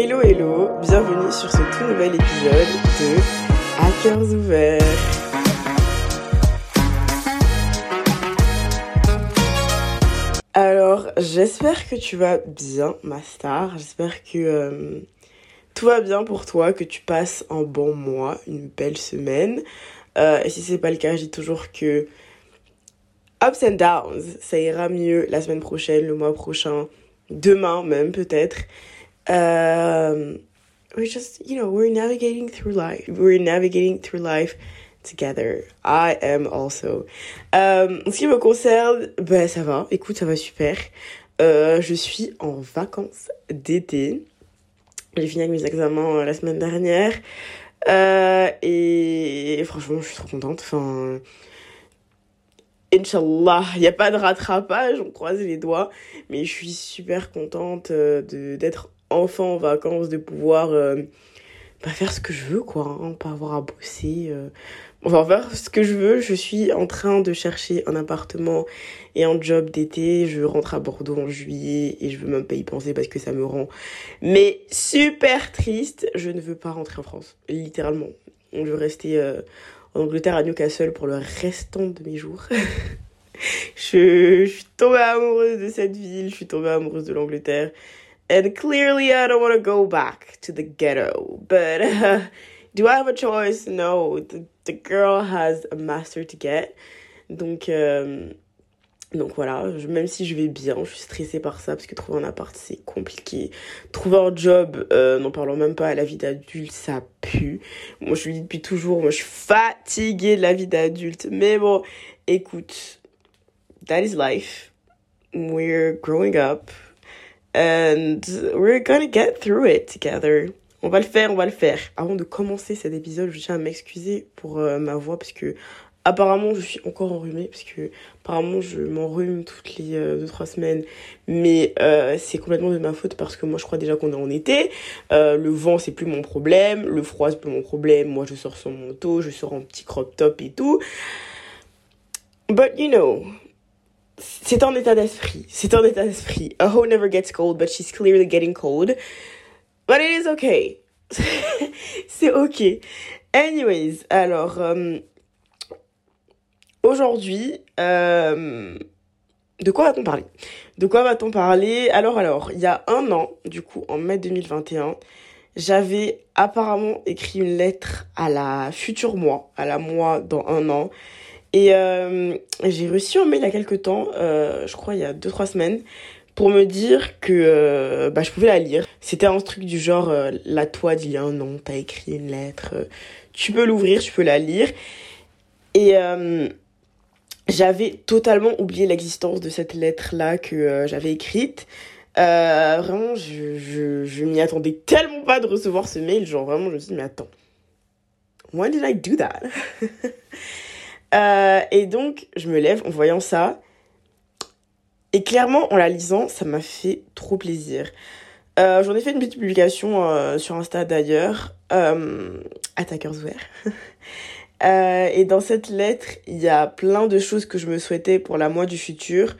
Hello hello, bienvenue sur ce tout nouvel épisode de Hackers ouverts. Alors, j'espère que tu vas bien, ma star. J'espère que euh, tout va bien pour toi, que tu passes un bon mois, une belle semaine. Euh, et si c'est pas le cas, je dis toujours que ups and downs, ça ira mieux la semaine prochaine, le mois prochain, demain même peut-être. Um, we're just, you know, we're navigating through life. We're navigating through life together. I am also. En ce qui me concerne, ben ça va. Écoute, ça va super. Euh, je suis en vacances d'été. J'ai fini avec mes examens euh, la semaine dernière. Euh, et, franchement, je suis trop contente. Enfin, Inch'Allah, il n'y a pas de rattrapage, on croise les doigts, mais je suis super contente euh, d'être enfin en vacances, de pouvoir euh, bah, faire ce que je veux, quoi, hein, pas avoir à bosser. Euh. Enfin, faire ce que je veux, je suis en train de chercher un appartement et un job d'été, je rentre à Bordeaux en juillet et je veux même pas y penser parce que ça me rend mais super triste, je ne veux pas rentrer en France, littéralement. Je veux rester en Angleterre à Newcastle pour le restant de mes jours. je, je suis tombée amoureuse de cette ville, je suis tombée amoureuse de l'Angleterre. And clearly I don't want to go back to the ghetto. But uh, do I have a choice? No. The, girl has a master to get. Donc, euh, donc voilà, même si je vais bien, je suis stressée par ça parce que trouver un appart c'est compliqué. Trouver un job, euh, n'en parlons même pas la vie d'adulte, ça pue. Moi je le dis depuis toujours, moi je suis fatiguée de la vie d'adulte. Mais bon, écoute, that is life. We're growing up and we're gonna get through it together. On va le faire, on va le faire. Avant de commencer cet épisode, je tiens à m'excuser pour euh, ma voix parce que Apparemment, je suis encore enrhumée parce que apparemment je m'enrhume toutes les 2-3 euh, semaines, mais euh, c'est complètement de ma faute parce que moi je crois déjà qu'on est en été. Le vent c'est plus mon problème, le froid c'est plus mon problème. Moi je sors sans manteau, je sors en petit crop top et tout. But you know, c'est un état d'esprit. C'est un état d'esprit. A hoe never gets cold, but she's clearly getting cold. But it is okay. c'est ok. Anyways, alors, Aujourd'hui, euh, de quoi va-t-on parler? De quoi va-t-on parler? Alors, alors, il y a un an, du coup, en mai 2021, j'avais apparemment écrit une lettre à la future moi, à la moi dans un an. Et euh, j'ai reçu un mail il y a quelques temps, euh, je crois il y a 2-3 semaines, pour me dire que bah, je pouvais la lire. C'était un truc du genre, la toi d'il y a un an, t'as écrit une lettre, tu peux l'ouvrir, tu peux la lire. Et j'avais totalement oublié l'existence de cette lettre-là que euh, j'avais écrite. Euh, vraiment, je, je, je m'y attendais tellement pas de recevoir ce mail. Genre, vraiment, je me suis dit, mais attends, when did I do that? euh, et donc, je me lève en voyant ça. Et clairement, en la lisant, ça m'a fait trop plaisir. Euh, J'en ai fait une petite publication euh, sur Insta d'ailleurs, Attackers Euh, et dans cette lettre, il y a plein de choses que je me souhaitais pour la moi du futur.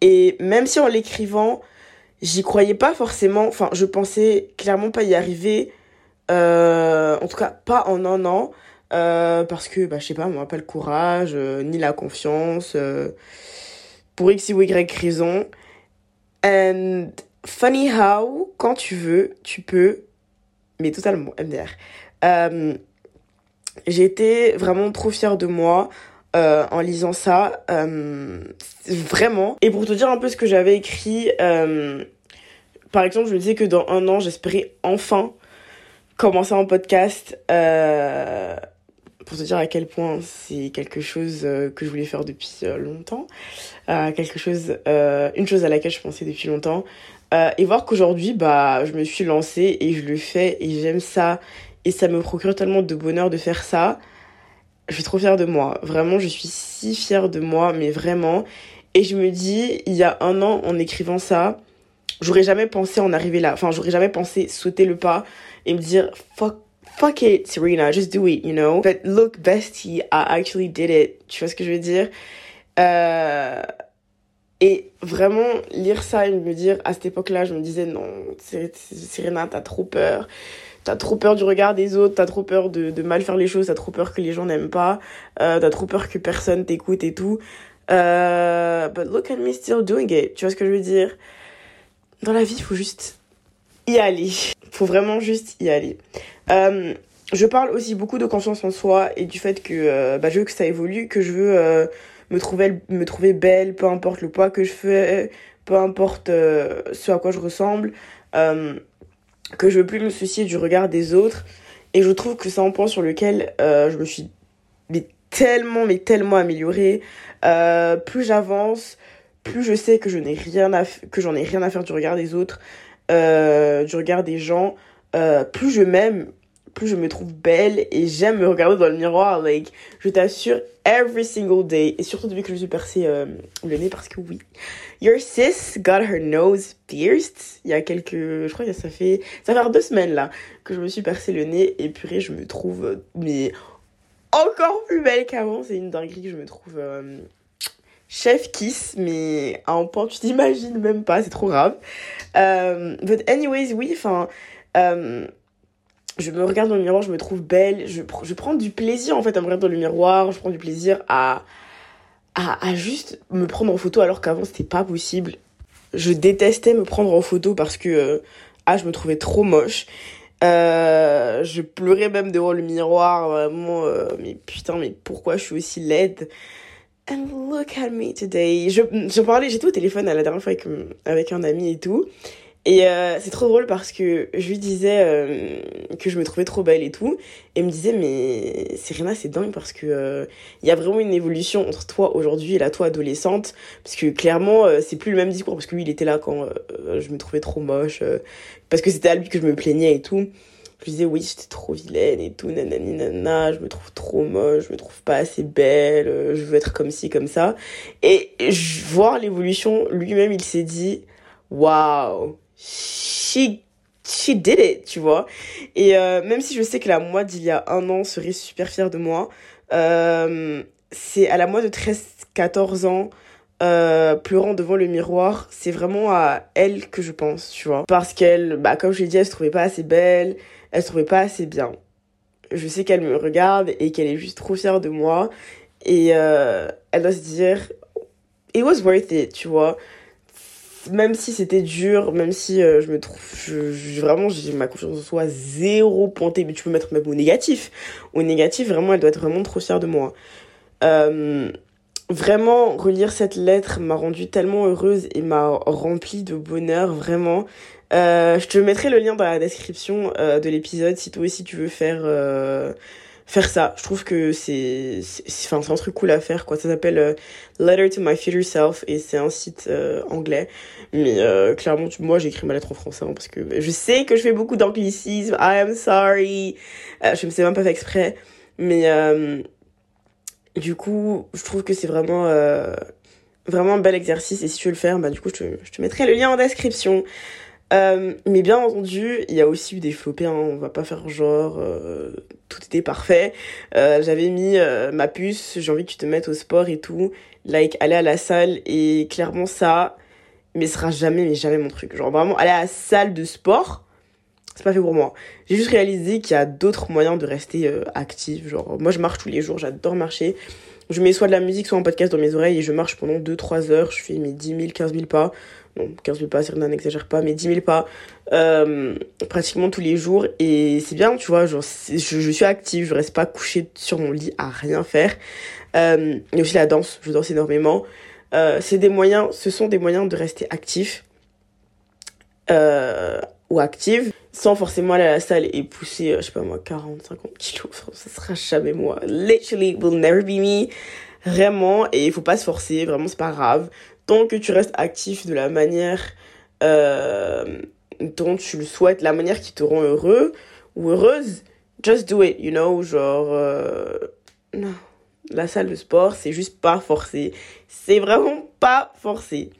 Et même si en l'écrivant, j'y croyais pas forcément, enfin, je pensais clairement pas y arriver, en tout cas pas en un an, euh, parce que, bah, je sais pas, moi, pas le courage, euh, ni la confiance, euh, pour X ou Y raison. And funny how, quand tu veux, tu peux, mais totalement, MDR. Euh, J'étais vraiment trop fière de moi en lisant ça. Vraiment. Et pour te dire un peu ce que j'avais écrit, par exemple, je me disais que dans un an, j'espérais enfin commencer un podcast. Pour te dire à quel point c'est quelque chose euh, que je voulais faire depuis euh, longtemps. quelque chose, une chose à laquelle je pensais depuis longtemps. et voir qu'aujourd'hui, bah, je me suis lancée et je le fais et j'aime ça et ça me procure tellement de bonheur de faire ça. Je suis trop fière de moi. Vraiment, je suis si fière de moi, mais vraiment. Et je me dis, il y a un an, en écrivant ça, j'aurais jamais pensé en arriver là. Enfin, j'aurais jamais pensé sauter le pas et me dire, fuck, fuck it, Serena, just do it, you know? But look, bestie, I actually did it. Tu vois ce que je veux dire? Euh... Et vraiment, lire ça et me dire, à cette époque-là, je me disais, non, Serena, t'as trop peur. T'as trop peur du regard des autres, t'as trop peur de, de, mal faire les choses, t'as trop peur que les gens n'aiment pas, euh, t'as trop peur que personne t'écoute et tout. Euh, but look at me still doing it. Tu vois ce que je veux dire? Dans la vie, il faut juste y aller. Faut vraiment juste y aller. Euh, je parle aussi beaucoup de confiance en soi et du fait que euh, bah, je veux que ça évolue, que je veux euh, me, trouver, me trouver belle, peu importe le poids que je fais, peu importe ce à quoi je ressemble que je veux plus me soucier du regard des autres. Et je trouve que c'est un point sur lequel je me suis mais tellement, mais tellement améliorée. Plus j'avance, plus je sais que je n'ai rien à que j'en ai rien à faire du regard des autres, euh, du regard des gens. plus je m'aime, plus je me trouve belle et j'aime me regarder dans le miroir. Like, je t'assure, every single day. Et surtout depuis que je me suis percé euh, le nez parce que oui. Your sis got her nose pierced. Il y a quelques, je crois que ça fait, ça fait deux semaines là que je me suis percé le nez et purée, je me trouve, mais encore plus belle qu'avant. C'est une dinguerie que je me trouve. Euh, chef kiss, mais à un point, tu t'imagines même pas, c'est trop grave. Euh, but anyways, oui, enfin, je me regarde dans le miroir, je me trouve belle, je, prends du plaisir en fait à me regarder dans le miroir, je prends du plaisir à, à, juste me prendre en photo alors qu'avant c'était pas possible. Je détestais me prendre en photo parce que euh, ah, je me trouvais trop moche. Euh, je pleurais même devant le miroir, vraiment, euh, mais putain, mais pourquoi je suis aussi laide? And look at me today. Je, je parlais, j'étais au téléphone à la dernière fois avec, avec un ami et tout. Et euh, c'est trop drôle parce que je lui disais euh, que je me trouvais trop belle et tout. Et il me disait, mais Serena, c'est dingue parce que euh, il y a vraiment une évolution entre toi aujourd'hui et la toi adolescente. Parce que clairement, c'est plus le même discours. Parce que lui, il était là quand je me trouvais trop moche. parce que c'était à lui que je me plaignais et tout. Je disais, oui, j'étais trop vilaine et tout, nanani, nanana, je me trouve trop moche, je me trouve pas assez belle, je veux être comme ci, comme ça. Et voir l'évolution, lui-même, il s'est dit, waouh she she did it, tu vois. Et euh, même si je sais que la moi d'il y a un an serait super fière de moi, euh, c'est à la moi de 13-14 ans, euh, pleurant devant le miroir, c'est vraiment à elle que je pense, tu vois. Parce qu'elle, bah, comme je l'ai dit, elle se trouvait pas assez belle, elle se trouvait pas assez bien. Je sais qu'elle me regarde et qu'elle est juste trop fière de moi. Et elle doit se dire, it was worth it, tu vois même si c'était dur, même si euh, je me trouve, je, vraiment, j'ai ma confiance en soi zéro pointé, mais tu peux mettre même au négatif. Au négatif, vraiment, elle doit être vraiment trop fière de moi. Euh, vraiment, relire cette lettre m'a rendue tellement heureuse et m'a remplie de bonheur, vraiment. Euh, je te mettrai le lien dans la description de l'épisode si toi aussi tu veux faire faire ça. Je trouve que c'est enfin c'est un truc cool à faire quoi. Ça s'appelle euh, Letter to my future self et c'est un site euh, anglais. Mais euh, clairement moi j'ai écrit ma lettre en français hein, parce que je sais que je fais beaucoup d'anglicisme. I am sorry. je me sais même pas fait exprès mais du coup, je trouve que c'est vraiment vraiment un bel exercice et si tu veux le faire, bah du coup je te, je te mettrai le lien en description. Euh, mais bien entendu, il y a aussi eu des flopés, hein, on va pas faire genre euh, tout était parfait. Euh, j'avais mis ma puce, j'ai envie que tu te mettes au sport et tout, like aller à la salle et clairement ça, mais sera jamais, mais jamais mon truc. Genre vraiment aller à la salle de sport, c'est pas fait pour moi. J'ai juste réalisé qu'il y a d'autres moyens de rester active. Genre moi je marche tous les jours, j'adore marcher. Je mets soit de la musique, soit un podcast dans mes oreilles et je marche pendant 2-3 heures. Je fais mes 10 000, 15 000 pas non, 15 000 pas, Serena n'exagère pas, mais 10 000 pas, euh, pratiquement tous les jours. Et c'est bien, tu vois, genre, je, suis active, je reste pas couchée sur mon lit à rien faire. Euh, et aussi la danse, je danse énormément. Euh, c'est des moyens, ce sont des moyens de rester actif euh, ou active sans forcément aller à la salle et pousser, je sais pas moi, 40, 50 kilos. Ça sera jamais moi. Literally, will never be me. Vraiment. Et il faut pas se forcer. Vraiment, c'est pas grave tant que tu restes actif de la manière euh, dont tu le souhaites, la manière qui te rend heureux ou heureuse, just do it, you know, genre, euh, non, la salle de sport, c'est juste pas forcé. C'est vraiment pas forcé.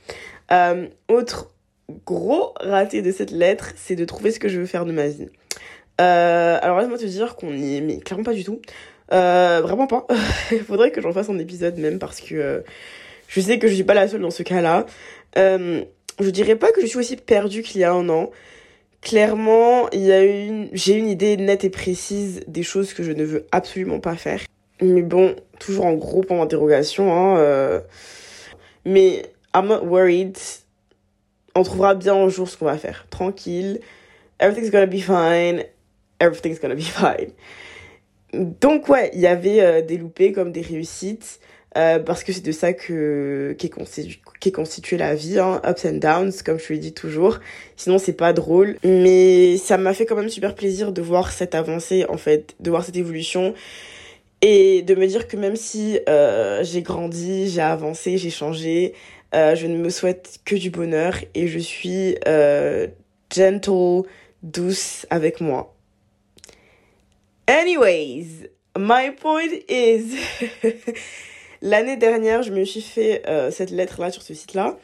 Euh, autre gros raté de cette lettre, c'est de trouver ce que je veux faire de ma vie. alors laisse-moi te dire qu'on y est, mais clairement pas du tout. vraiment pas. Il faudrait que j'en fasse un épisode même parce que Je sais que je suis pas la seule dans ce cas-là. Euh, je dirais pas que je suis aussi perdue qu'il y a un an. Clairement, il y a une, j'ai une idée nette et précise des choses que je ne veux absolument pas faire. Mais bon, toujours en gros point d'interrogation. Hein, euh. Mais I'm not worried. On trouvera bien un jour ce qu'on va faire. Tranquille. Everything's gonna be fine. Everything's gonna be fine. Donc ouais, il y avait euh, des loupés comme des réussites. Euh, parce que c'est de ça que qu'est constitué, qu'est constitué la vie, hein, ups and downs, comme je le dis toujours. Sinon, c'est pas drôle. Mais ça m'a fait quand même super plaisir de voir cette avancée, en fait, de voir cette évolution. Et de me dire que même si euh, j'ai grandi, j'ai avancé, j'ai changé, euh, je ne me souhaite que du bonheur et je suis gentle, douce avec moi. Anyways, my point is... L'année dernière, je me suis fait euh, cette lettre-là sur ce site-là.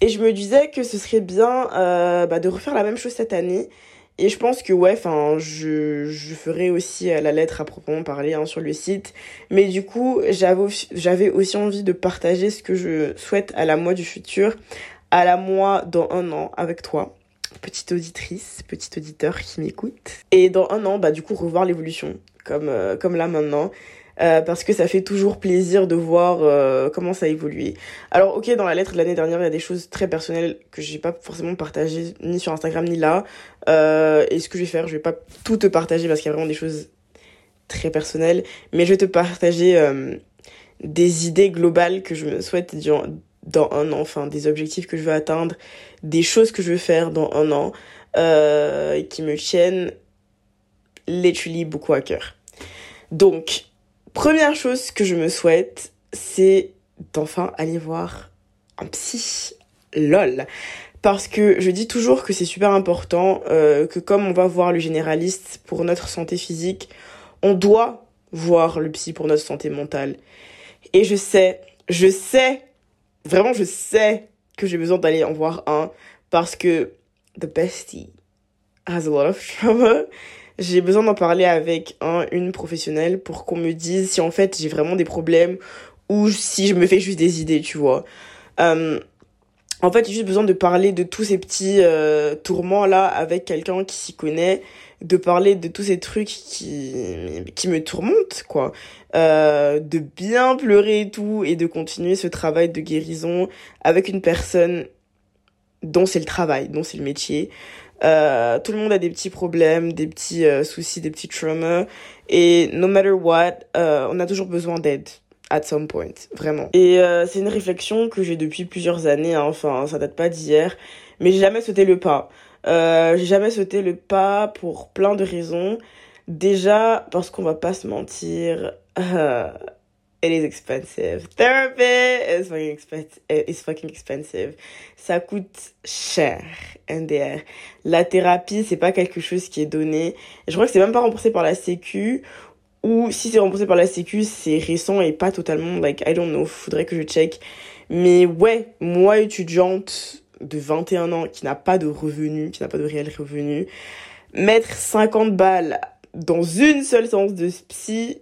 Et je me disais que ce serait bien euh, bah, de refaire la même chose cette année. Et je pense que ouais, je ferai aussi euh, la lettre à proprement parler hein, sur le site. Mais du coup, j'avais aussi envie de partager ce que je souhaite à la moi du futur, à la moi dans un an avec toi petite auditrice, petit auditeur qui m'écoute. Et dans un an, bah du coup, revoir l'évolution, comme, comme là maintenant. Euh, parce que ça fait toujours plaisir de voir euh, comment ça a évolué. Alors ok, dans la lettre de l'année dernière, il y a des choses très personnelles que j'ai pas forcément partagées ni sur Instagram ni là. Euh, et ce que je vais faire, je vais pas tout te partager parce qu'il y a vraiment des choses très personnelles, mais je vais te partager des idées globales que je me souhaite dans, un an, enfin des objectifs que je veux atteindre, des choses que je veux faire dans un an, qui me tiennent literally beaucoup à cœur. Donc, Première chose que je me souhaite, c'est d'enfin aller voir un psy. LOL. Parce que je dis toujours que c'est super important, euh, que comme on va voir le généraliste pour notre santé physique, on doit voir le psy pour notre santé mentale. Et je sais, je sais, vraiment je sais que j'ai besoin d'aller en voir un parce que the bestie has a lot of trauma j'ai besoin d'en parler avec un, une professionnelle pour qu'on me dise si en fait j'ai vraiment des problèmes ou si je me fais juste des idées, tu vois. Euh, en fait, j'ai juste besoin de parler de tous ces petits euh, tourments là avec quelqu'un qui s'y connaît, de parler de tous ces trucs qui qui me tourmentent quoi, euh, de bien pleurer et tout et de continuer ce travail de guérison avec une personne dont c'est le travail, dont c'est le métier. Euh, tout le monde a des petits problèmes, des petits euh, soucis, des petits traumas. Et no matter what, euh, on a toujours besoin d'aide at some point, vraiment. Et c'est une réflexion que j'ai depuis plusieurs années, hein, enfin ça date pas d'hier, mais j'ai jamais sauté le pas. j'ai jamais sauté le pas pour plein de raisons. Déjà parce qu'on va pas se mentir, It is expensive. Therapy is fucking expensive. Is fucking expensive. Ça coûte cher. NDR. La thérapie, c'est pas quelque chose qui est donné. Je crois que c'est même pas remboursé par la Sécu. Ou si c'est remboursé par la Sécu, c'est récent et pas totalement. Like, I don't know. Faudrait que je check. Mais ouais, moi, étudiante de 21 ans, qui n'a pas de revenus, qui n'a pas de réel revenu, mettre 50 balles dans une seule séance de psy,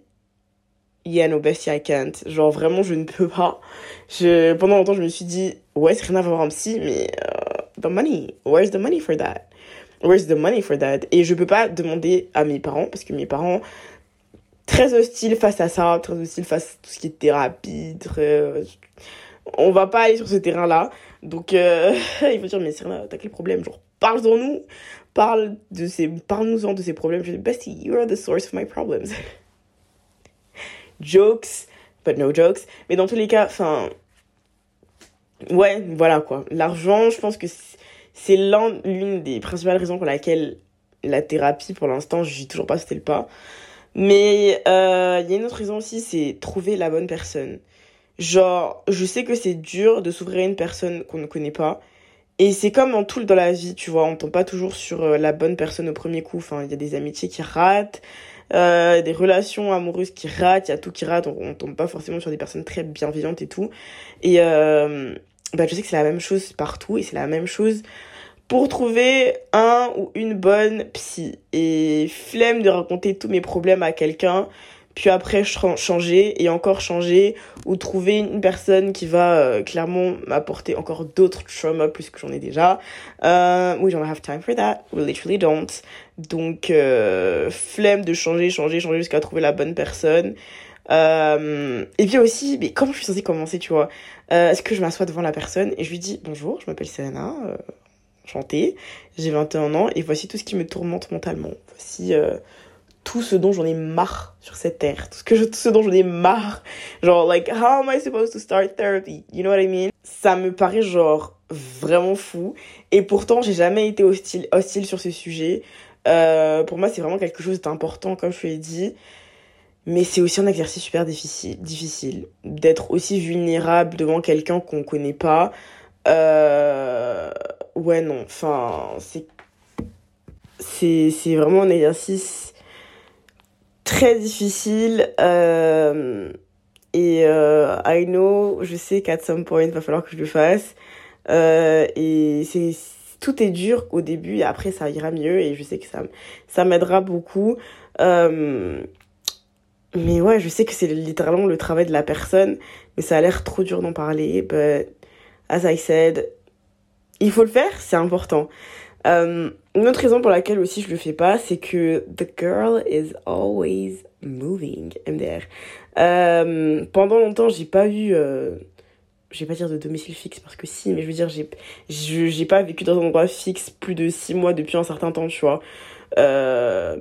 yeah, no, bestie, I can't. Genre, vraiment, je ne peux pas. Je, pendant longtemps, je me suis dit, ouais, c'est rien à voir un psy, mais uh, the money, where's the money for that? Where's the money for that? Et je peux pas demander à mes parents, parce que mes parents, très hostiles face à ça, très hostiles face à tout ce qui est thérapie, très... On va pas aller sur ce terrain-là. Donc, euh, il faut dire, mais Serena, t'as quel problème? Genre, parle-en-nous. Parle-nous-en de ces problèmes. Je dis, bestie, you are the source of my problems. jokes, but no jokes. Mais dans tous les cas, enfin, ouais, voilà quoi. L'argent, je pense que c'est l'une des principales raisons pour laquelle la thérapie, pour l'instant, j'ai toujours pas sauté le pas. Mais euh, il y a une autre raison aussi, c'est trouver la bonne personne. Genre, je sais que c'est dur de s'ouvrir à une personne qu'on ne connaît pas. Et c'est comme en tout dans la vie, tu vois, on tombe pas toujours sur euh, la bonne personne au premier coup. Enfin, il y a des amitiés qui ratent, euh, des relations amoureuses qui ratent, il y a tout qui rate, on, tombe pas forcément sur des personnes très bienveillantes et tout. Et euh, bah, je sais que c'est la même chose partout et c'est la même chose pour trouver un ou une bonne psy. Et flemme de raconter tous mes problèmes à quelqu'un puis après changer et encore changer ou trouver une personne qui va euh, clairement m'apporter encore d'autres traumas plus que j'en ai déjà. Euh, we don't have time for that, we literally don't. Donc euh, flemme de changer, changer, changer jusqu'à trouver la bonne personne. Euh, et puis aussi, mais comment je suis censée commencer, tu vois? Euh, Est-ce que je m'assois devant la personne et je lui dis bonjour, je m'appelle Serena, euh, enchantée, j'ai 21 ans et voici tout ce qui me tourmente mentalement. Voici euh, tout ce dont j'en ai marre sur cette terre, tout ce, que je, tout ce dont j'en ai marre. Genre, like, how am I supposed to start therapy? You know what I mean? Ça me paraît genre vraiment fou. Et pourtant, j'ai jamais été hostile, hostile sur ce sujet. Euh, pour moi, c'est vraiment quelque chose d'important, comme je l'ai dit. Mais c'est aussi un exercice super difficile, difficile d'être aussi vulnérable devant quelqu'un qu'on connaît pas. Euh... Ouais, non, enfin, c'est c'est vraiment un exercice très difficile. Euh, et I know, je sais qu'à some point, il va falloir que je le fasse. Et c'est tout est dur au début et après ça ira mieux et je sais que ça ça m'aidera beaucoup. Euh, mais ouais, je sais que c'est littéralement le travail de la personne, mais ça a l'air trop dur d'en parler. But as I said, il faut le faire, c'est important. Euh, une autre raison pour laquelle aussi je le fais pas, c'est que the girl is always moving MDR. Euh, pendant longtemps, j'ai pas eu, je vais pas dire de domicile fixe parce que si, mais je veux dire, j'ai, pas vécu dans un endroit fixe plus de six mois depuis un certain temps, tu vois. Euh,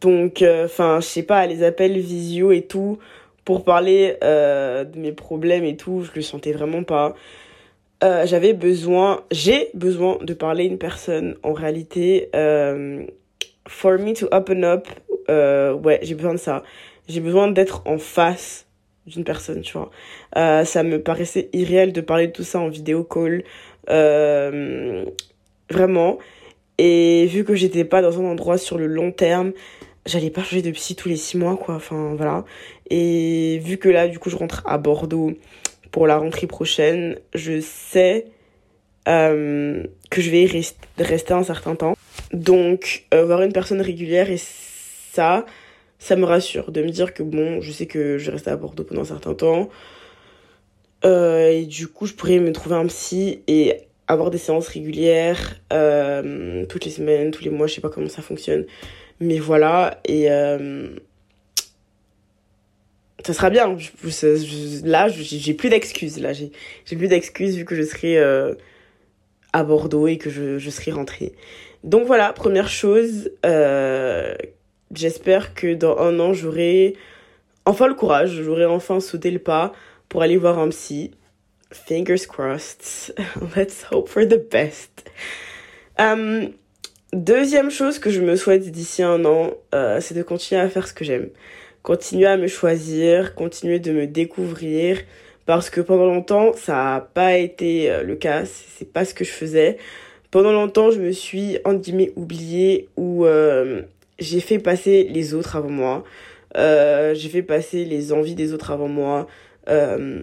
donc, enfin, je sais pas, les appels visio et tout pour parler euh, de mes problèmes et tout, je le sentais vraiment pas. Euh, j'avais besoin, j'ai besoin de parler à une personne en réalité. For me to open up, ouais, j'ai besoin de ça. J'ai besoin d'être en face d'une personne, tu vois. Euh, ça me paraissait irréel de parler de tout ça en vidéo call. Euh, vraiment. Et vu que j'étais pas dans un endroit sur le long terme, j'allais pas changer de psy tous les six mois, quoi. Enfin, voilà. Et vu que là, du coup, je rentre à Bordeaux pour la rentrée prochaine, je sais euh, que je vais rest rester un certain temps. Donc, voir une personne régulière et ça, ça me rassure de me dire que bon, je sais que je vais rester à Bordeaux pendant un certain temps. Euh, et du coup, je pourrais me trouver un psy et avoir des séances régulières euh, toutes les semaines, tous les mois, je sais pas comment ça fonctionne. Mais voilà, et euh, ça sera bien. Là, j'ai plus d'excuses. Là, j'ai plus d'excuses vu que je serai euh, à Bordeaux et que je, je serai rentrée. Donc voilà, première chose, euh, j'espère que dans un an, j'aurai enfin le courage, j'aurai enfin sauté le pas pour aller voir un psy. Fingers crossed. Let's hope for the best. Um, deuxième chose que je me souhaite d'ici un an, euh, c'est de continuer à faire ce que j'aime continuer à me choisir, continuer de me découvrir parce que pendant longtemps ça n'a pas été euh, le cas, c'est pas ce que je faisais. Pendant longtemps, je me suis en guillemets oubliée ou euh, j'ai fait passer les autres avant moi. Euh, j'ai fait passer les envies des autres avant moi. Euh,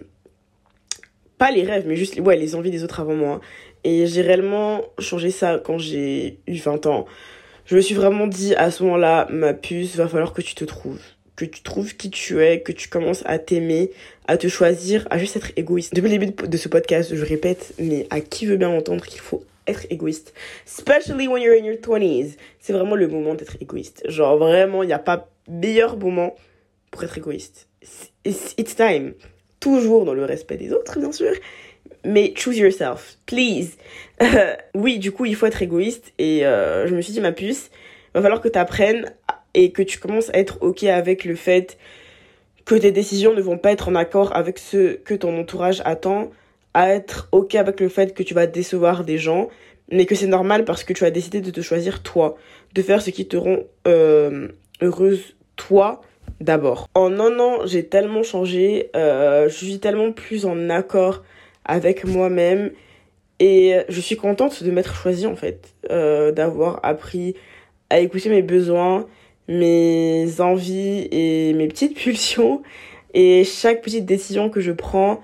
pas les rêves, mais juste les envies des autres avant moi. Et j'ai réellement changé ça quand j'ai eu 20 ans. Je me suis vraiment dit à ce moment-là, ma puce, va falloir que tu te trouves que tu trouves qui tu es, que tu commences à t'aimer, à te choisir, à juste être égoïste. Depuis le début de ce podcast, je répète, mais à qui veut bien entendre qu'il faut être égoïste. Especially when you're in your 20s. C'est vraiment le moment d'être égoïste. Genre vraiment, il n'y a pas meilleur moment pour être égoïste. It's, time. Toujours dans le respect des autres, bien sûr. Mais choose yourself, please. oui, du coup, il faut être égoïste. Et euh, je me suis dit, ma puce, va falloir que tu apprennes et que tu commences à être ok avec le fait que tes décisions ne vont pas être en accord avec ce que ton entourage attend, à être ok avec le fait que tu vas décevoir des gens, mais que c'est normal parce que tu as décidé de te choisir toi, de faire ce qui te rend euh, heureuse toi d'abord. En un an, j'ai tellement changé, euh, je suis tellement plus en accord avec moi-même et je suis contente de m'être choisie en fait, euh, d'avoir appris à écouter mes besoins, mes envies et mes petites pulsions. Et chaque petite décision que je prends,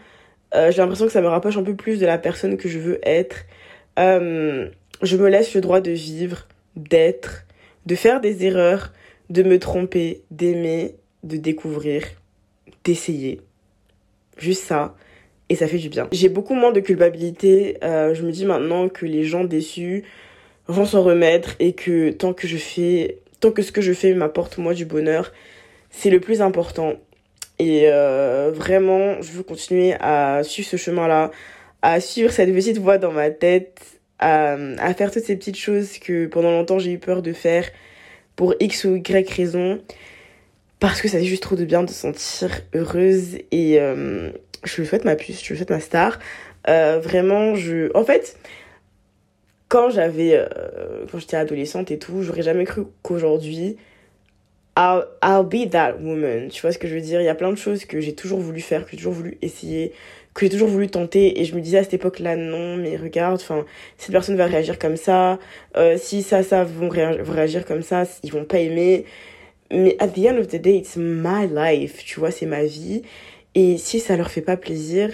euh, j'ai l'impression que ça me rapproche un peu plus de la personne que je veux être. Euh, je me laisse le droit de vivre, d'être, de faire des erreurs, de me tromper, d'aimer de découvrir, d'essayer. Juste ça. Et ça fait du bien. J'ai beaucoup moins de culpabilité. Euh, je me dis maintenant que les gens déçus vont s'en remettre et que tant que je fais, tant que ce que je fais m'apporte moi du bonheur, c'est le plus important. Et euh, vraiment, je veux continuer à suivre ce chemin-là, à suivre cette petite voix dans ma tête, à, faire toutes ces petites choses que pendant longtemps j'ai eu peur de faire pour X ou Y raison. Parce que ça fait juste trop de bien de se sentir heureuse et euh, je le souhaite ma puce, je le souhaite ma star. Euh, vraiment, je... En fait, quand j'avais... Quand j'étais adolescente et tout, j'aurais jamais cru qu'aujourd'hui I'll, I'll be that woman. Tu vois ce que je veux dire? Il y a plein de choses que j'ai toujours voulu faire, que j'ai toujours voulu essayer, que j'ai toujours voulu tenter. Et je me disais à cette époque-là, non, mais regarde, enfin, cette personne va réagir comme ça. Euh, si ça, ça vont, réagir comme ça, ils vont pas aimer. Mais at the end of the day, it's my life. Tu vois, c'est ma vie. Et si ça leur fait pas plaisir,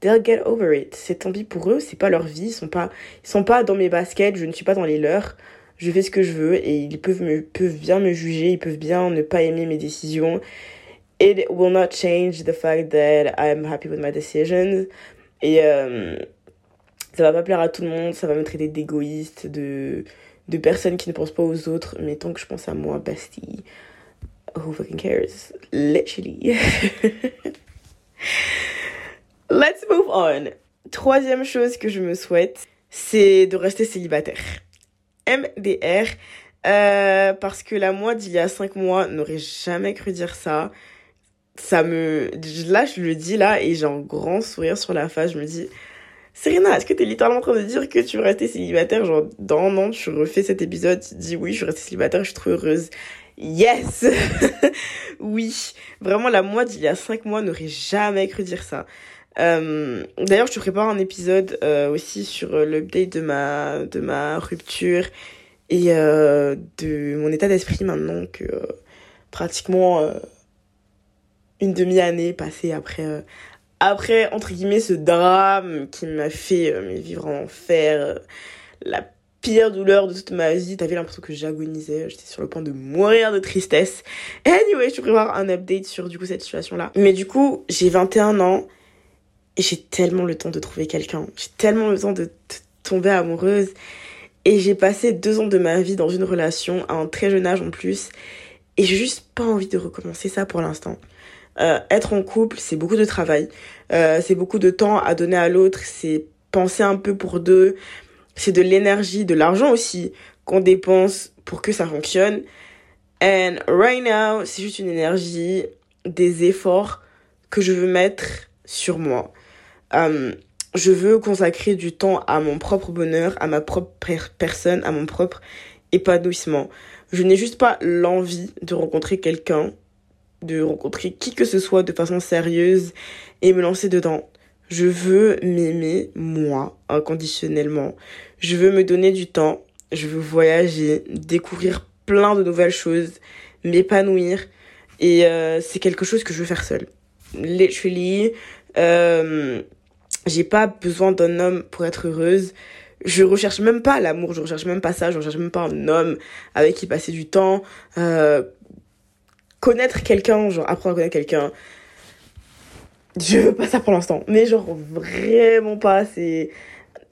they'll get over it. C'est tant pis pour eux, c'est pas leur vie. Ils sont pas, ils sont pas dans mes baskets, je ne suis pas dans les leurs je fais ce que je veux et ils peuvent, me, peuvent bien me juger, ils peuvent bien ne pas aimer mes décisions. It will not change the fact that I'm happy with my decisions. Et euh, ça va pas plaire à tout le monde, ça va me traiter d'égoïste, de, de personnes qui ne pensent pas aux autres, mais tant que je pense à moi, bestie, who fucking cares? Literally. Let's move on. Troisième chose que je me souhaite, c'est de rester célibataire. MDR. Euh, parce que la moi d'il y a 5 mois n'aurait jamais cru dire ça. Ça me. Là, je le dis là et j'ai un grand sourire sur la face. Je me dis, Serena, est-ce que t'es littéralement en train de dire que tu veux rester célibataire? Genre, dans un an, tu refais cet épisode, tu dis oui, je veux rester célibataire, je suis trop heureuse. Yes Oui, vraiment, la moi d'il y a 5 mois n'aurait jamais cru dire ça. Euh, D'ailleurs, je te prépare un épisode euh, aussi sur euh, l'update de ma, de ma rupture et de mon état d'esprit maintenant que pratiquement une demi-année passée après, après, entre guillemets, ce drame qui m'a fait vivre en enfer, la pire douleur de toute ma vie. T'avais l'impression que j'agonisais, j'étais sur le point de mourir de tristesse. Anyway, je te prépare un update sur du coup cette situation-là. Mais du coup, j'ai 21 ans et j'ai tellement le temps de trouver quelqu'un. J'ai tellement le temps de tomber amoureuse. Et j'ai passé deux ans de ma vie dans une relation à un très jeune âge en plus. Et j'ai juste pas envie de recommencer ça pour l'instant. Euh, être en couple, c'est beaucoup de travail. Euh, c'est beaucoup de temps à donner à l'autre. C'est penser un peu pour deux. C'est de l'énergie, de l'argent aussi qu'on dépense pour que ça fonctionne. And right now, c'est juste une énergie, des efforts que je veux mettre sur moi. Euh, je veux consacrer du temps à mon propre bonheur, à ma propre personne, à mon propre épanouissement. Je n'ai juste pas l'envie de rencontrer quelqu'un, de rencontrer qui que ce soit de façon sérieuse et me lancer dedans. Je veux m'aimer, moi, inconditionnellement. Je veux me donner du temps. Je veux voyager, découvrir plein de nouvelles choses, m'épanouir. Et euh, c'est quelque chose que je veux faire seule. Literally, euh, j'ai pas besoin d'un homme pour être heureuse. Je recherche même pas l'amour, je recherche même pas ça, je recherche même pas un homme avec qui passer du temps. Euh, connaître quelqu'un, genre apprendre à connaître quelqu'un. Je veux pas ça pour l'instant. Mais genre vraiment pas, c'est...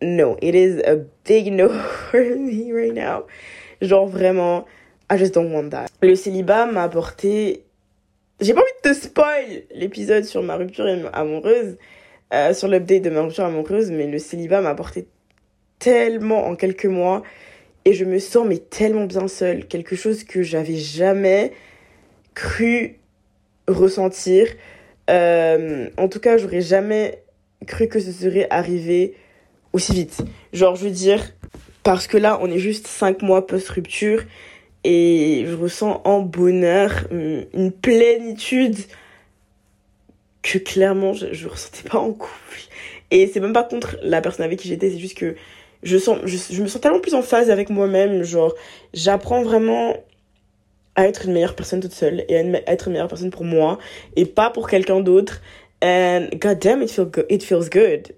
No, it is a big no for me right now. Genre vraiment, I just don't want that. Le célibat m'a apporté... J'ai pas envie de te spoil l'épisode sur ma rupture amoureuse, euh, sur l'update de ma rupture amoureuse, mais le célibat m'a apporté tellement en quelques mois et je me sens mais tellement bien seule, quelque chose que j'avais jamais cru ressentir. Euh, en tout cas, j'aurais jamais cru que ce serait arrivé aussi vite. Genre, je veux dire, parce que là, on est juste 5 mois post-rupture et je ressens en bonheur une plénitude que clairement je, je ressentais pas en couple. Et c'est même pas contre la personne avec qui j'étais, c'est juste que je, sens, je, me sens tellement plus en phase avec moi-même. Genre, j'apprends vraiment à être une meilleure personne toute seule et à être une meilleure personne pour moi et pas pour quelqu'un d'autre. And god damn, it, feel good, it feels good.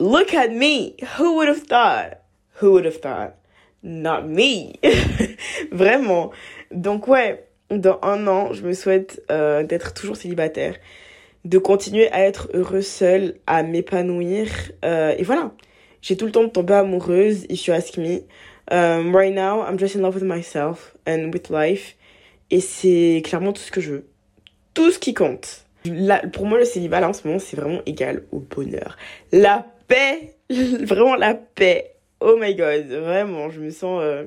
Look at me. Who would have thought? Who would have thought? Not me. Vraiment. Donc ouais, dans un an, je me souhaite euh, d'être toujours célibataire, de continuer à être heureuse seule, à m'épanouir. Euh, et voilà, j'ai tout le temps de tomber amoureuse, if you ask me. Um, right now, I'm just in love with myself and with life. Et c'est clairement tout ce que je veux. Tout ce qui compte. pour moi, le célibat, là, en ce moment, c'est vraiment égal au bonheur. La paix, vraiment la paix. Oh my god, vraiment, je me sens euh,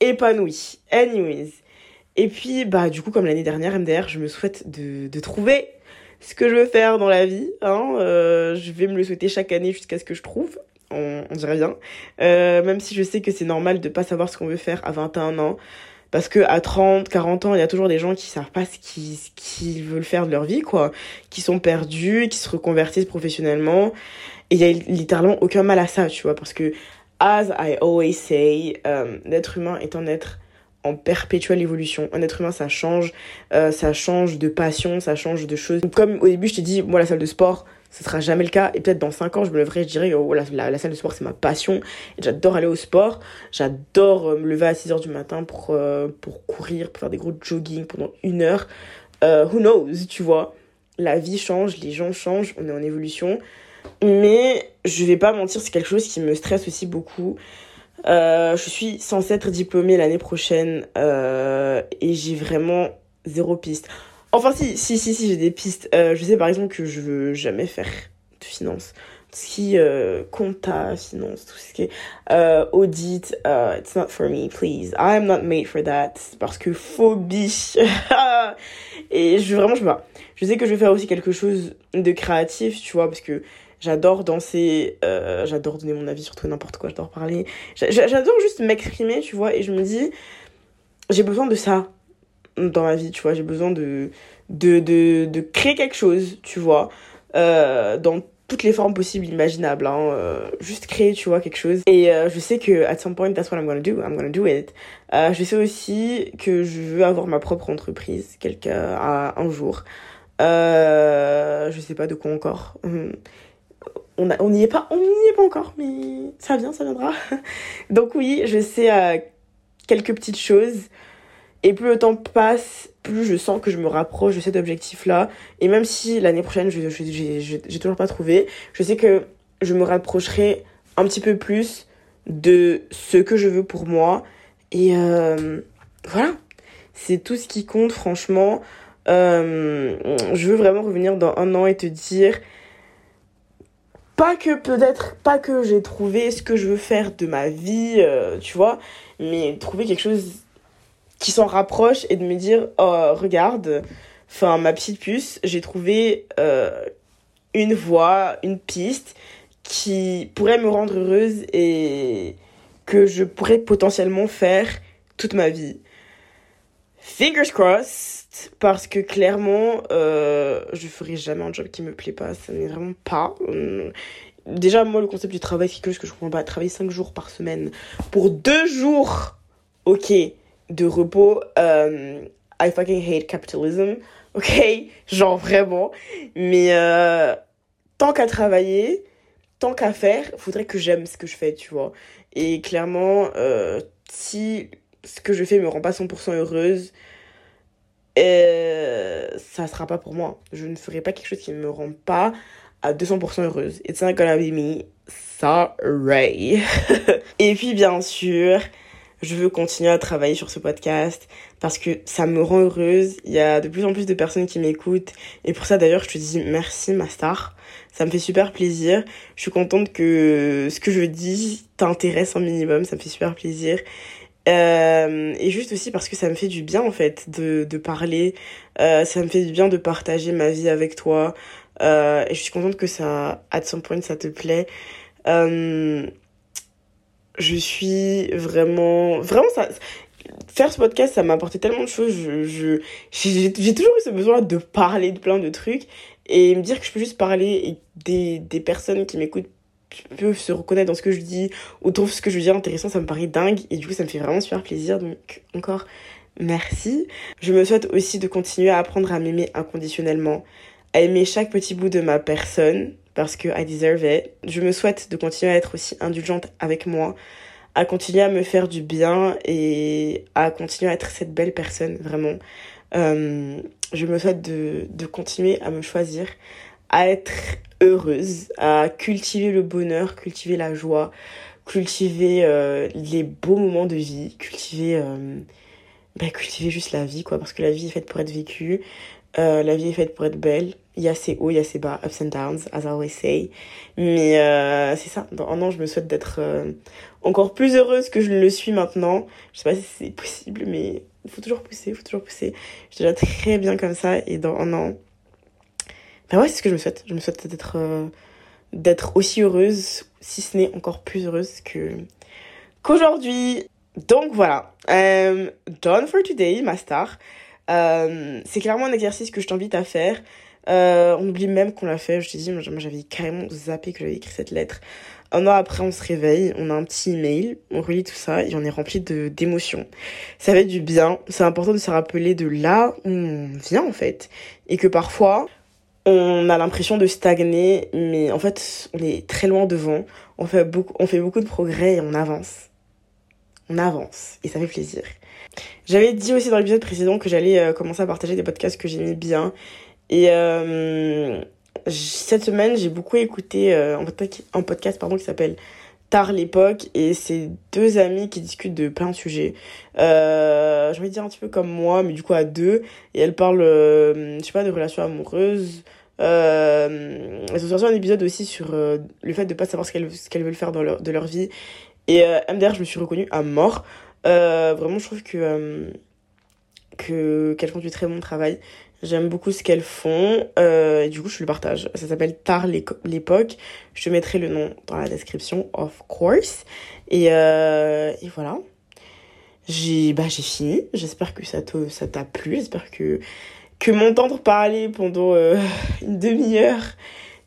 épanouie. Anyways. Et puis, bah, du coup, comme l'année dernière, MDR, je me souhaite de, de trouver ce que je veux faire dans la vie. Hein. Euh, je vais me le souhaiter chaque année jusqu'à ce que je trouve. On, on dirait bien. Euh, même si je sais que c'est normal de pas savoir ce qu'on veut faire à 21 ans. Parce que à 30, 40 ans, il y a toujours des gens qui savent pas ce qu'ils veulent faire de leur vie, quoi. Qui sont perdus, qui se reconvertissent professionnellement. Et il y a littéralement aucun mal à ça, tu vois. Parce que, as I always say, euh, l'être humain est un être en perpétuelle évolution. Un être humain, ça change, euh, ça change de passion, ça change de choses. Comme au début, je t'ai dit, moi, la salle de sport, ce sera jamais le cas. Et peut-être dans 5 ans, je me lèverai, je dirais, oh, la, la, salle de sport, c'est ma passion. J'adore aller au sport. J'adore euh, me lever à 6 heures du matin pour, euh, pour courir, pour faire des gros jogging pendant une heure. who knows, tu vois. La vie change, les gens changent, on est en évolution. Mais je vais pas mentir, c'est quelque chose qui me stresse aussi beaucoup. Euh, je suis censée être diplômée l'année prochaine euh, et j'ai vraiment zéro piste. Enfin si, si, si, si, j'ai des pistes. Euh, je sais par exemple que je veux jamais faire de finance. Tout ce qui est compta, finance, tout ce qui est audit, it's not for me, please. I am not made for that. Parce que phobie. et je vraiment, je sais pas. Je sais que je vais faire aussi quelque chose de créatif, tu vois, parce que J'adore danser, euh, j'adore donner mon avis sur tout n'importe quoi, j'adore parler. J'adore juste m'exprimer, tu vois, et je me dis, j'ai besoin de ça dans ma vie, tu vois, j'ai besoin de, de, de, de, créer quelque chose, tu vois, euh, dans toutes les formes possibles, imaginables, hein, euh, juste créer, tu vois, quelque chose. Et je sais que, at some point, that's what I'm gonna do, I'm gonna do it. je sais aussi que je veux avoir ma propre entreprise, quelqu'un, un jour. je sais pas de quoi encore. On n'y est pas, on n'y est pas encore, mais ça vient, ça viendra. Donc oui, je sais euh, quelques petites choses. Et plus le temps passe, plus je sens que je me rapproche de cet objectif-là. Et même si l'année prochaine, je j'ai toujours pas trouvé, je sais que je me rapprocherai un petit peu plus de ce que je veux pour moi. Et euh, voilà, c'est tout ce qui compte, franchement. Euh, je veux vraiment revenir dans un an et te dire pas que peut-être pas que j'ai trouvé ce que je veux faire de ma vie euh, tu vois mais trouver quelque chose qui s'en rapproche et de me dire oh regarde enfin ma petite puce j'ai trouvé euh, une voie une piste qui pourrait me rendre heureuse et que je pourrais potentiellement faire toute ma vie. Fingers crossed parce que clairement euh, je ferai jamais un job qui me plaît pas ça n'est vraiment pas euh, déjà moi le concept du travail c'est que je comprends pas travailler 5 jours par semaine pour 2 jours ok de repos euh, I fucking hate capitalism ok genre vraiment mais euh, tant qu'à travailler tant qu'à faire faudrait que j'aime ce que je fais tu vois. Et clairement euh, si ce que je fais me rend pas 100% heureuse, et ça sera pas pour moi. Je ne ferai pas quelque chose qui ne me rend pas à 200% heureuse. It's not gonna be me. Sorry. et puis, bien sûr, je veux continuer à travailler sur ce podcast parce que ça me rend heureuse. Il y a de plus en plus de personnes qui m'écoutent. Et pour ça, d'ailleurs, je te dis merci, ma star. Ça me fait super plaisir. Je suis contente que ce que je dis t'intéresse un minimum. Ça me fait super plaisir. Euh, et juste aussi parce que ça me fait du bien en fait de, de parler, euh, ça me fait du bien de partager ma vie avec toi. Euh, et je suis contente que ça, à some point, ça te plaît. Je suis vraiment, vraiment ça. Faire ce podcast, ça m'a apporté tellement de choses. Je, j'ai toujours eu ce besoin de parler de plein de trucs et me dire que je peux juste parler et des, des personnes qui m'écoutent peuvent se reconnaître dans ce que je dis ou trouvent ce que je dis intéressant, ça me paraît dingue et du coup ça me fait vraiment super plaisir. Donc encore merci. Je me souhaite aussi de continuer à apprendre à m'aimer inconditionnellement, à aimer chaque petit bout de ma personne parce que I deserve it. Je me souhaite de continuer à être aussi indulgente avec moi, à continuer à me faire du bien et à continuer à être cette belle personne, vraiment. Euh, je me souhaite de, de continuer à me choisir, à être heureuse, à cultiver le bonheur, cultiver la joie, cultiver euh, les beaux moments de vie, cultiver, euh, bah, cultiver juste la vie, quoi, parce que la vie est faite pour être vécue, euh, la vie est faite pour être belle. Il y a ses hauts, il y a ses bas, ups and downs, as I always say. Mais c'est ça, dans un an, je me souhaite d'être encore plus heureuse que je le suis maintenant. Je sais pas si c'est possible, mais il faut toujours pousser, il faut toujours pousser. Je suis déjà très bien comme ça, et dans un an... Ben ouais, c'est ce que je me souhaite. Je me souhaite d'être d'être aussi heureuse, si ce n'est encore plus heureuse que qu'aujourd'hui. Donc voilà, euh, done for today, ma star. Euh, c'est clairement un exercice que je t'invite à faire. Euh, on oublie même qu'on l'a fait. Je te dis, moi j'avais carrément zappé que j'avais écrit cette lettre. Un an après, on se réveille, on a un petit email, on relit tout ça et on est rempli d'émotions. Ça fait du bien. C'est important de se rappeler de là où on vient en fait, et que parfois on a l'impression de stagner, mais en fait, on est très loin devant. On fait beaucoup, on fait beaucoup de progrès et on avance. On avance et ça fait plaisir. J'avais dit aussi dans l'épisode précédent que j'allais euh, commencer à partager des podcasts que j'aimais bien. Et euh, cette semaine, j'ai beaucoup écouté euh, un, podcast pardon, qui s'appelle Tard l'époque et c'est deux amis qui discutent de plein de sujets. Euh, je vais dire un petit peu comme moi, mais du coup à deux. Et elles parlent, je sais pas, de relations amoureuses, euh, elles ont sorti un épisode aussi sur euh, le fait de pas savoir ce qu'elles qu'elles veulent faire dans leur, de leur vie. Et euh, MDR, je me suis reconnue à mort. Euh, vraiment, je trouve que euh, que qu'elles font du très bon travail. J'aime beaucoup ce qu'elles font. Euh, du coup, je le partage. Ça s'appelle Tard l'époque. Je te mettrai le nom dans la description, of course. Et, et voilà. J'ai bah, fini. J'espère que ça t'a plu. J'espère que que m'entendre parler pendant euh, une demi-heure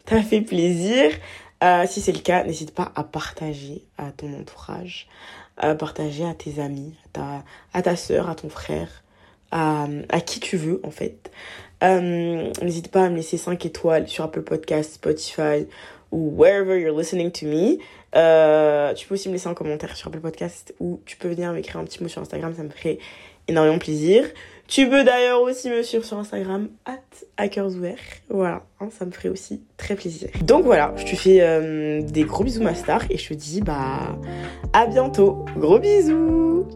t'a fait plaisir. Euh, si c'est le cas, n'hésite pas à partager à ton entourage, à partager à tes amis, à ta, à ta soeur, à ton frère, à, à qui tu veux en fait. Euh, n'hésite pas à me laisser 5 étoiles sur Apple Podcast, Spotify ou wherever you're listening to me. tu peux aussi me laisser un commentaire sur Apple Podcast ou tu peux venir m'écrire un petit mot sur Instagram, ça me ferait énormément plaisir. Tu peux d'ailleurs aussi me suivre sur Instagram, at. Voilà, hein, ça me ferait aussi très plaisir. Donc voilà, je te fais euh, des gros bisous ma star et je te dis bah à bientôt. Gros bisous